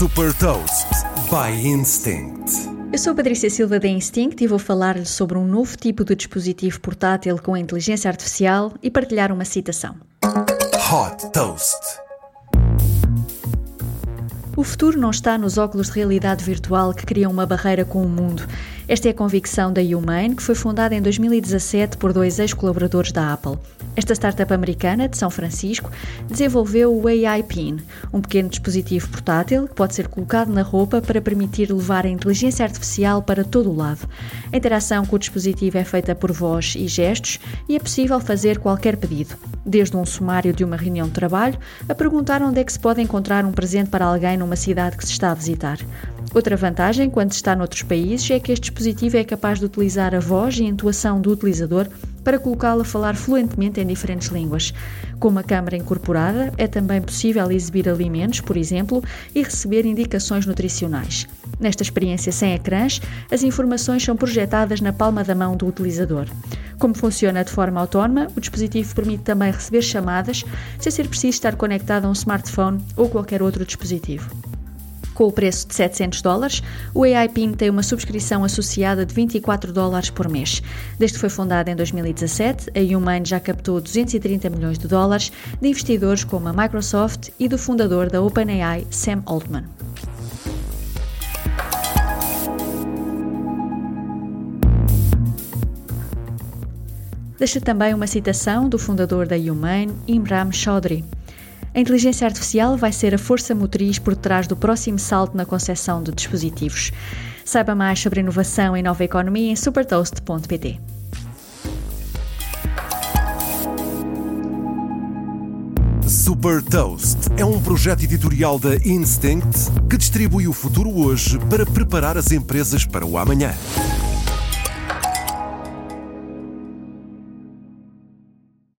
Super Toast by Instinct. Eu sou Patrícia Silva da Instinct e vou falar-lhe sobre um novo tipo de dispositivo portátil com inteligência artificial e partilhar uma citação. Hot Toast. O futuro não está nos óculos de realidade virtual que criam uma barreira com o mundo. Esta é a convicção da Humane, que foi fundada em 2017 por dois ex-colaboradores da Apple. Esta startup americana de São Francisco desenvolveu o AI Pin, um pequeno dispositivo portátil que pode ser colocado na roupa para permitir levar a inteligência artificial para todo o lado. A interação com o dispositivo é feita por voz e gestos e é possível fazer qualquer pedido, desde um sumário de uma reunião de trabalho a perguntar onde é que se pode encontrar um presente para alguém numa cidade que se está a visitar. Outra vantagem, quando está noutros países, é que este dispositivo é capaz de utilizar a voz e a intuação do utilizador para colocá-lo a falar fluentemente em diferentes línguas. Com uma câmara incorporada, é também possível exibir alimentos, por exemplo, e receber indicações nutricionais. Nesta experiência sem ecrãs, as informações são projetadas na palma da mão do utilizador. Como funciona de forma autónoma, o dispositivo permite também receber chamadas sem ser preciso estar conectado a um smartphone ou qualquer outro dispositivo. Com o preço de 700 dólares, o AI PIN tem uma subscrição associada de 24 dólares por mês. Desde que foi fundada em 2017, a Humane já captou 230 milhões de dólares de investidores como a Microsoft e do fundador da OpenAI, Sam Altman. Deixa também uma citação do fundador da Humane, Imran Chaudhry. A inteligência artificial vai ser a força motriz por trás do próximo salto na concepção de dispositivos. Saiba mais sobre inovação e nova economia em supertoast.pt. Super Toast é um projeto editorial da Instinct que distribui o futuro hoje para preparar as empresas para o amanhã.